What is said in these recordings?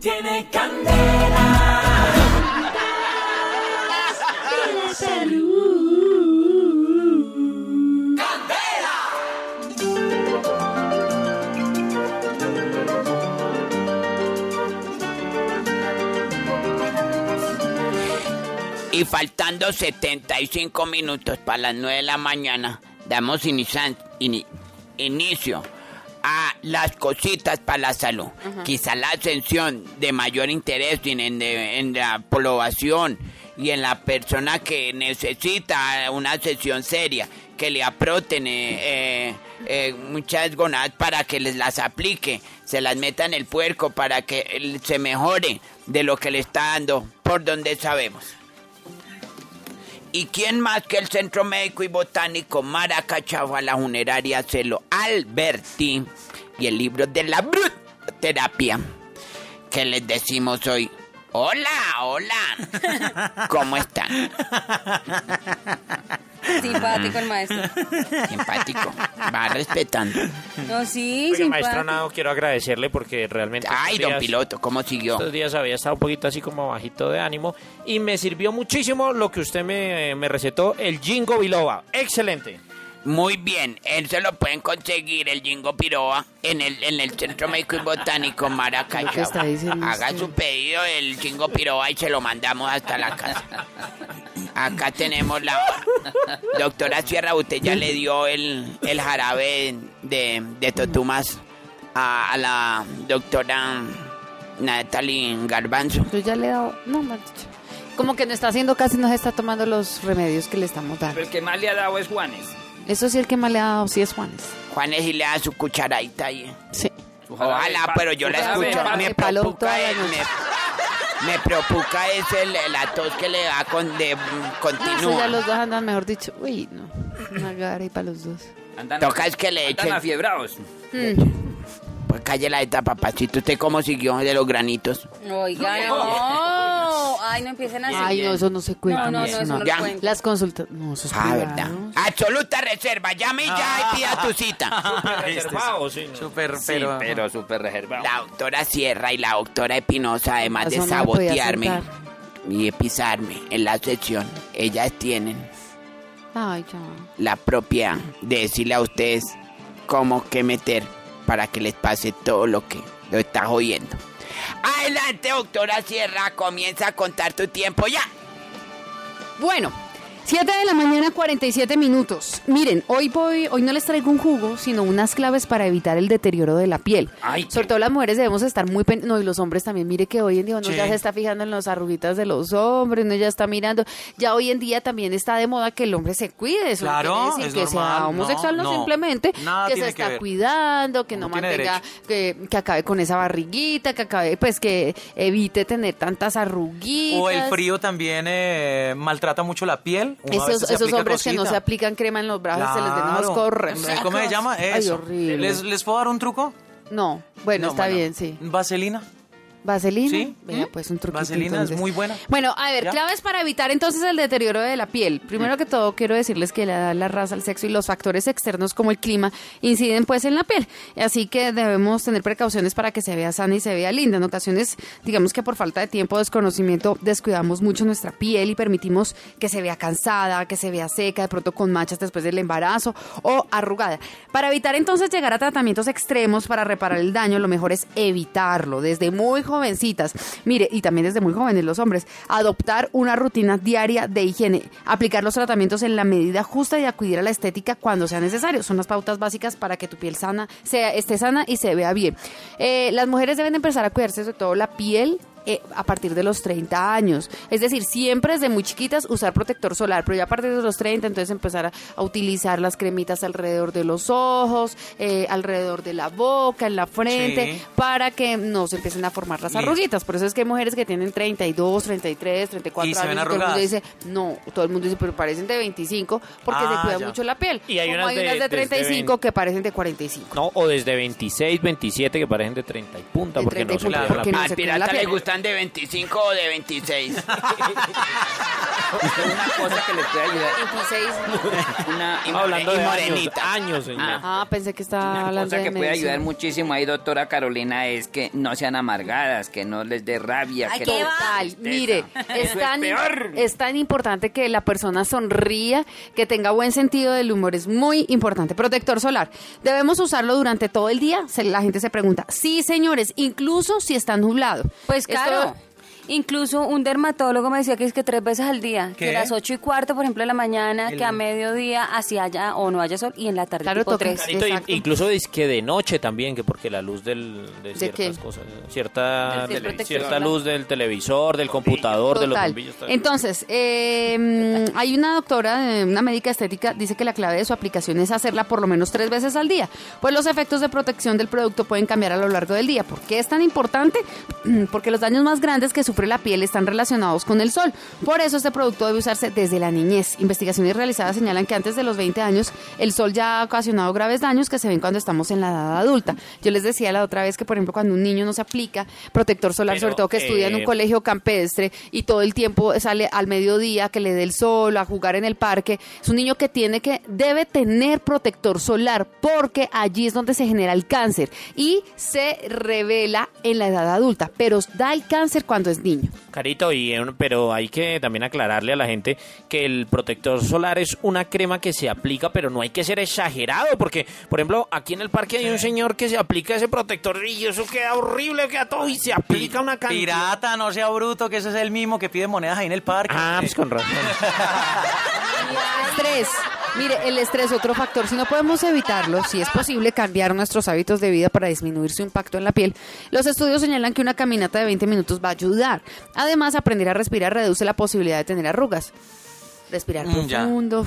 tiene candela. Y faltando 75 minutos para las 9 de la mañana, damos inicio las cositas para la salud. Quizá la ascensión de mayor interés en, en- en la población y en la persona que necesita una sesión seria, que le aproten eh, eh, eh, muchas gonadas para que les las aplique, se las meta en el puerco para que se mejore de lo que le está dando, por donde sabemos. ¿Y quién más que el Centro Médico y Botánico Maracachava, la funeraria Celo Alberti y el libro de la terapia? ¿Qué les decimos hoy? Hola, hola. ¿Cómo están? Simpático el maestro. Simpático. Va respetando. No, sí, simpático. maestro Nado, quiero agradecerle porque realmente... Ay, don piloto, ¿cómo siguió? Estos días había estado un poquito así como bajito de ánimo y me sirvió muchísimo lo que usted me, me recetó, el Jingo Biloba. Excelente. Muy bien, él se lo pueden conseguir el Jingo Piroa en el, en el Centro Médico y Botánico ¿Qué está Maracachava. diciendo Haga su pedido del Jingo Piroa y se lo mandamos hasta la casa. Acá tenemos la doctora Sierra, usted ya le dio el, el jarabe de, de Totumas a, a la doctora Natalie Garbanzo. Yo ya le he dado. No. Como que no está haciendo casi, no se está tomando los remedios que le estamos dando. El que más le ha dado es Juanes. Eso sí, el que más le ha dado, sí es Juanes. Juanes y le da su cucharadita ahí. Sí. Ojalá, pero yo la escucho. Me preocupa, me, me preocupa es el, la tos que le da con, de continúa. ya los dos andan, mejor dicho. Uy, no. Una gara y para los dos. Andan, Toca es que le echen. afiebrados. Pues calle la esta, papacito. ¿Usted cómo siguió de los granitos? Oiga, no. Ay, no empiecen así. Ay, no, eso no se cuenta. No, no, no, eso eso no lo cuento. Las consultas. No, eso es Ah, verdad. Absoluta reserva. Llame ya y pida tu cita. Reservado, sí. ¿no? Súper, Sí, pero... pero súper reservado. La doctora Sierra y la doctora Espinosa, además de no sabotearme y de pisarme en la sección, ellas tienen Ay, ya. la propia de decirle a ustedes cómo que meter para que les pase todo lo que lo estás oyendo. Adelante, doctora Sierra, comienza a contar tu tiempo ya. Bueno, 7 de la mañana, 47 minutos. Miren, hoy voy, hoy no les traigo un jugo, sino unas claves para evitar el deterioro de la piel. Ay, Sobre todo las mujeres debemos estar muy pen- no y los hombres también. Mire que hoy en día uno Sí. ya se está fijando en las arruguitas de los hombres, uno ya está mirando. Ya hoy en día también está de moda que el hombre se cuide. Eso no Claro, quiere decir es que sea normal. homosexual, no, No, simplemente Nada que se que está cuidando, que no, No mantenga, que, que acabe con esa barriguita, que acabe, pues que evite tener tantas arruguitas. O el frío también eh, maltrata mucho la piel. Esos, esos hombres que no se aplican crema en los brazos, se les ven unos corres. ¿Cómo se llama? Ay, horrible. ¿Les, ¿Les puedo dar un truco? No, bueno, No, está bueno. bien, sí. ¿Vaselina? ¿Vaselina? Sí. Vea, pues un truquito. Vaselina es muy buena. Bueno, a ver, ¿Ya? claves para evitar entonces el deterioro de la piel. Primero que todo, quiero decirles que la edad, la raza, el sexo y los factores externos como el clima inciden pues en la piel. Así que debemos tener precauciones para que se vea sana y se vea linda. En ocasiones, digamos que por falta de tiempo o desconocimiento, descuidamos mucho nuestra piel y permitimos que se vea cansada, que se vea seca, de pronto con manchas después del embarazo o arrugada. Para evitar entonces llegar a tratamientos extremos para reparar el daño, lo mejor es evitarlo desde muy jovencitas. Mire, y también desde muy jóvenes los hombres, adoptar una rutina diaria de higiene, aplicar los tratamientos en la medida justa y acudir a la estética cuando sea necesario. Son las pautas básicas para que tu piel sana sea, esté sana y se vea bien. Eh, las mujeres deben empezar a cuidarse sobre todo la piel eh, a partir de los 30 años. Es decir, siempre desde muy chiquitas usar protector solar, pero ya a partir de los 30 entonces empezar a, a utilizar las cremitas alrededor de los ojos, eh, alrededor de la boca, en la frente, Sí. para que no se empiecen a formar las Listo. arruguitas. Por eso es que hay mujeres que tienen 32, 33, 34 Y años todo el mundo dice, no, todo el mundo dice, pero parecen de 25 porque Ah, se cuida ya. mucho la piel. Y hay Como unas hay de- unas de desde 35 20. que parecen de 45. No, o desde 26, 27 que parecen de 30 y punta De porque 30 y no se cuidan la porque piel. no Al cuida pirata le piel. De 25 o de 26. Una cosa que les puede ayudar. 26. Una, Y Estamos hablando de años, morenita. años, señor. Ah, pensé que estaba una hablando cosa de que puede medicina. ayudar muchísimo ahí, doctora Carolina, es que no sean amargadas, que no les dé rabia. Ay, que ¿qué no tristeza. mire, es tan, peor. es tan importante que la persona sonría, que tenga buen sentido del humor, es muy importante. Protector solar, ¿debemos usarlo durante todo el día? Se- la gente se pregunta. Sí, señores, incluso si está nublado. Pues Esto- claro. Incluso un dermatólogo me decía que es que tres veces al día, ¿Qué? que a las ocho y cuarto, por ejemplo, de la mañana, El- que a mediodía, hacia allá o no haya sol, y en la tarde Claro, tipo tres. Exacto. incluso que de noche también, que porque la luz del, de ciertas qué? cosas, cierta, Del cierta luz del televisor, del computador, de los Total. bombillos. tal. Entonces, eh, mm, hay una doctora, eh, una médica estética, dice que la clave de su aplicación es hacerla por lo menos tres veces al día, pues los efectos de protección del producto pueden cambiar a lo largo del día. ¿Por qué es tan importante? Porque los daños más grandes que la piel están relacionados con el sol. Por eso este producto debe usarse desde la niñez. Investigaciones realizadas señalan que antes de los 20 años el sol ya ha ocasionado graves daños que se ven cuando estamos en la edad adulta. Yo les decía la otra vez que, por ejemplo, cuando un niño no se aplica protector solar, Pero, sobre todo que estudia en un eh, colegio campestre y todo el tiempo sale al mediodía que le dé el sol, a jugar en el parque, es un niño que tiene que, debe tener protector solar porque allí es donde se genera el cáncer y se revela en la edad adulta, pero da el cáncer cuando es niño. Carito, y, eh, pero hay que también aclararle a la gente que el protector solar es una crema que se aplica, pero no hay que ser exagerado, porque, por ejemplo, aquí en el parque hay un señor que se aplica ese protector y eso queda horrible, queda todo y se aplica una cantidad. Pirata, no sea bruto, que ese es el mismo que pide monedas ahí en el parque. Ah, pues con razón. Estrés. Mire, el estrés, otro factor. Si no podemos evitarlo, si es posible cambiar nuestros hábitos de vida para disminuir su impacto en la piel, los estudios señalan que una caminata de 20 minutos va a ayudar. Además, aprender a respirar reduce la posibilidad de tener arrugas. Respirar Mm, ya. profundo.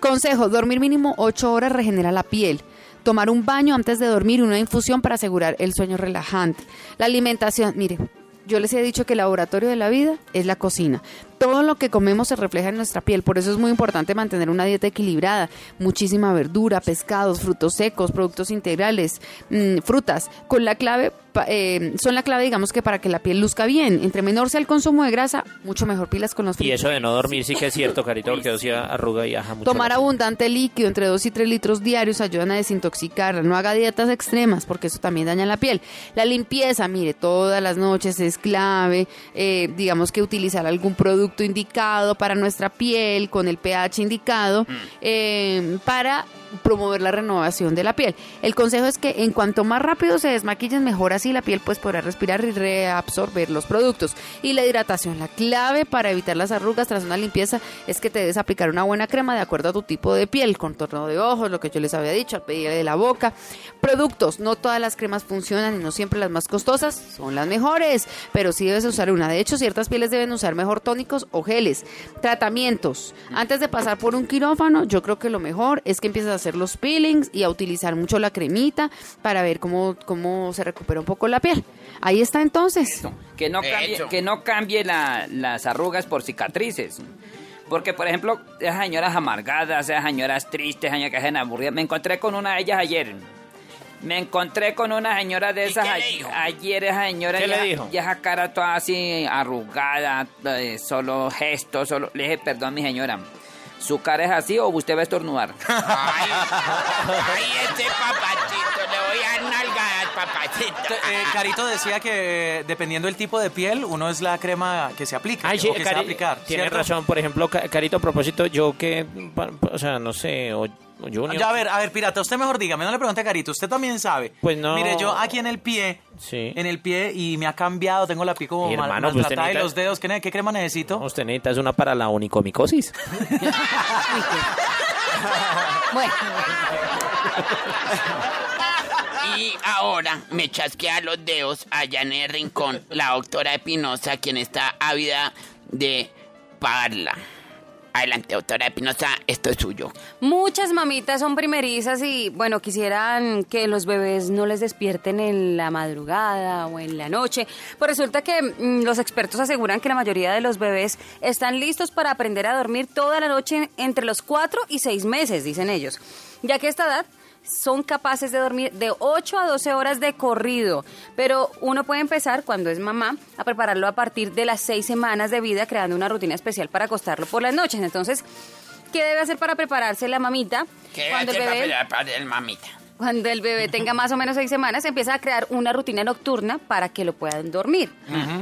Consejo, dormir mínimo 8 horas regenera la piel. Tomar un baño antes de dormir y una infusión para asegurar el sueño relajante. La alimentación, mire, yo les he dicho que el laboratorio de la vida es la cocina. Todo lo que comemos se refleja en nuestra piel, por eso es muy importante mantener una dieta equilibrada, muchísima verdura, pescados, frutos secos, productos integrales, mm, frutas, con la clave eh, son la clave, digamos que para que la piel luzca bien. Entre menor sea el consumo de grasa, mucho mejor pilas con los Y fritos. eso de no dormir sí que es cierto, Carito, porque eso sí arruga y aja mucho. Tomar abundante líquido, entre 2 y 3 litros diarios, ayudan a desintoxicarla. No haga dietas extremas, porque eso también daña la piel. La limpieza, mire, todas las noches es clave. Eh, digamos que utilizar algún producto indicado para nuestra piel, con el pH indicado, eh, para promover la renovación de la piel. El consejo es que en cuanto más rápido se desmaquillen, mejor así la piel pues podrá respirar y reabsorber los productos. Y la hidratación, la clave para evitar las arrugas tras una limpieza es que te debes aplicar una buena crema de acuerdo a tu tipo de piel, contorno de ojos, lo que yo les había dicho, al pedir de la boca. Productos, no todas las cremas funcionan y no siempre las más costosas son las mejores, pero sí debes usar una. De hecho, ciertas pieles deben usar mejor tónicos o geles. Tratamientos. Antes de pasar por un quirófano, yo creo que lo mejor es que empieces a hacer los peelings y a utilizar mucho la cremita para ver cómo, cómo se recupera un poco la piel. Ahí está entonces. Que no cambie, que no cambie la- las arrugas por cicatrices. Porque, por ejemplo, esas señoras amargadas, esas señoras tristes, señoras que hacen aburridas. Me encontré con una de ellas ayer. Me encontré con una señora de ¿Y esas qué le a- dijo? ayer, esa señora. ¿Qué le ya- dijo? ya esa cara toda así arrugada, eh, solo gestos, solo. Le dije, perdón, mi señora. ¿Su cara es así o usted va a estornudar? Ay, ay, ese papacito, le voy a dar nalgadas, papacito. Eh, Carito decía que dependiendo del tipo de piel, uno es la crema que se aplica Ay, sí, o que se va a Cari- aplicar. Tiene ¿cierto? razón, por ejemplo, Ca- Carito, a propósito, yo que, o sea, no sé, o Junior. Ya, a ver, a ver, pirata, usted mejor dígame, no le pregunte a Carito, usted también sabe. Pues no. Mire, yo aquí en el pie, Sí. en el pie y me ha cambiado, tengo la piel como mal- hermano, pues, maltratada y necesita- los dedos, ¿qué, qué crema necesito? Usted necesita es una para la onicomicosis. Bueno, Y ahora me chasquea los dedos allá en el rincón la doctora Espinosa, quien está ávida de pagarla. Adelante, doctora Espinosa, esto es suyo. muchas mamitas son primerizas y, bueno, quisieran que los bebés no les despierten en la madrugada o en la noche. Pues resulta que mm, los expertos aseguran que la mayoría de los bebés están listos para aprender a dormir toda la noche entre los 4 y 6 meses, dicen ellos. Ya que esta edad son capaces de dormir de 8 a 12 horas de corrido, pero uno puede empezar cuando es mamá a prepararlo a partir de las 6 semanas de vida creando una rutina especial para acostarlo por las noches. Entonces, ¿qué debe hacer para prepararse la mamita ¿Qué cuando el hace para bebé para el mamita? Cuando el bebé tenga más o menos seis semanas, empieza a crear una rutina nocturna para que lo puedan dormir.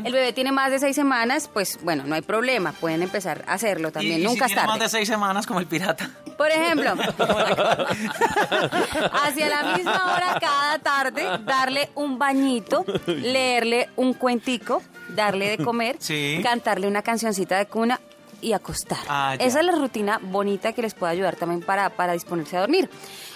El bebé tiene más de seis semanas, pues bueno, no hay problema, pueden empezar a hacerlo también, y, y nunca si es tiene tarde. más de seis semanas como el pirata. Por ejemplo, hacia la misma hora cada tarde, darle un bañito, leerle un cuentico, darle de comer, Sí. cantarle una cancioncita de cuna y acostar. Ah. Esa es la rutina bonita que les puede ayudar también para, para disponerse a dormir.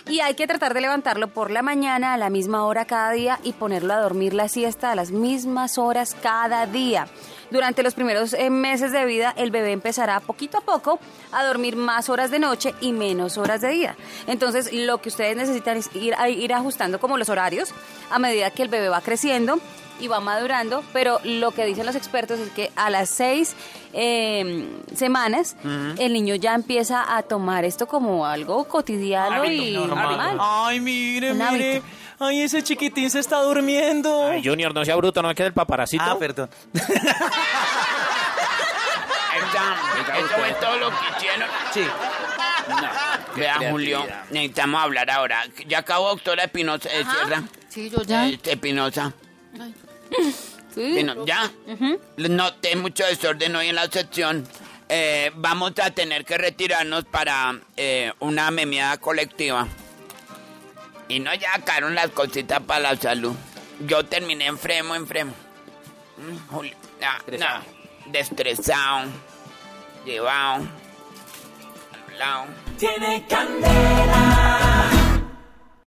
Y hay que tratar de levantarlo por la mañana a la misma hora cada día y ponerlo a dormir la siesta a las mismas horas cada día. Durante los primeros eh, meses de vida, el bebé empezará poquito a poco a dormir más horas de noche y menos horas de día. Entonces, lo que ustedes necesitan es ir, ir ajustando como los horarios a medida que el bebé va creciendo y va madurando, pero lo que dicen los expertos es que a las seis eh, semanas el niño ya empieza a tomar esto como algo cotidiano y normal. Ay, mire, Un mire. hábito. Ay, ese chiquitín se está durmiendo. Ay, Junior, no sea bruto, no es que del paparacito. ah, perdón. Eso es todo lo que hicieron. Sí. Vea, Julio, necesitamos hablar ahora. Ya acabó, doctora Espinosa, eh, ¿cierra? Sí, yo ya. Este, Espinosa. Sí. Espino- ¿Ya? Noté mucho desorden hoy en la sección. Eh, vamos a tener que retirarnos para eh, una memeada colectiva. Y no ya sacaron las cositas para la salud. Yo terminé enfermo, enfermo. Mm, Julio, nah, Estresado. nah, Destresado. Llevado. Anulado. Tiene candela.